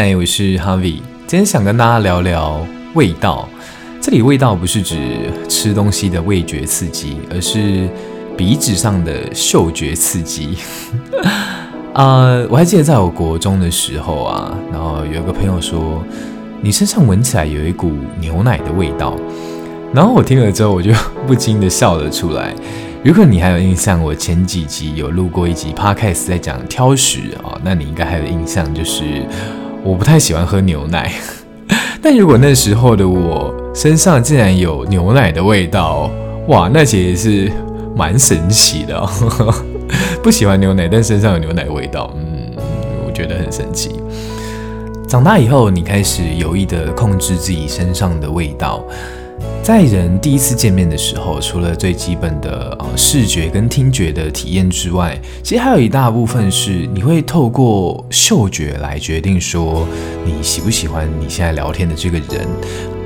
嗨，我是 Harvey，今天想跟大家聊聊味道。这里味道不是指吃东西的味觉刺激，而是鼻子上的嗅觉刺激。啊、呃，我还记得在我国中的时候啊，然后有个朋友说，你身上闻起来有一股牛奶的味道，然后我听了之后，我就不禁的笑了出来。如果你还有印象，我前几集有录过一集 Podcast 在讲挑食啊、哦，那你应该还有印象，就是我不太喜欢喝牛奶。但如果那时候的我身上竟然有牛奶的味道，哇，那其实是蛮神奇的哦。不喜欢牛奶，但身上有牛奶味道，嗯，我觉得很神奇。长大以后，你开始有意的控制自己身上的味道。在人第一次见面的时候，除了最基本的呃视觉跟听觉的体验之外，其实还有一大部分是你会透过嗅觉来决定说你喜不喜欢你现在聊天的这个人。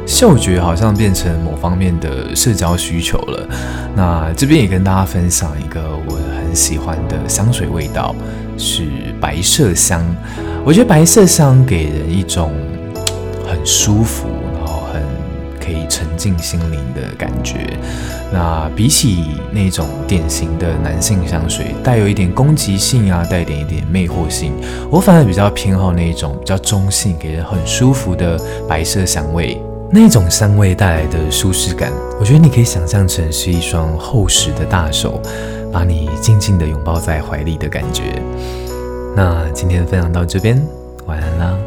嗅觉好像变成某方面的社交需求了。那这边也跟大家分享一个我很喜欢的香水味道，是白麝香。我觉得白麝香给人一种很舒服。可以沉浸心灵的感觉。那比起那种典型的男性香水，带有一点攻击性啊，带点一点魅惑性，我反而比较偏好那种比较中性，给人很舒服的白色香味。那种香味带来的舒适感，我觉得你可以想象成是一双厚实的大手，把你静静的拥抱在怀里的感觉。那今天分享到这边，晚安啦。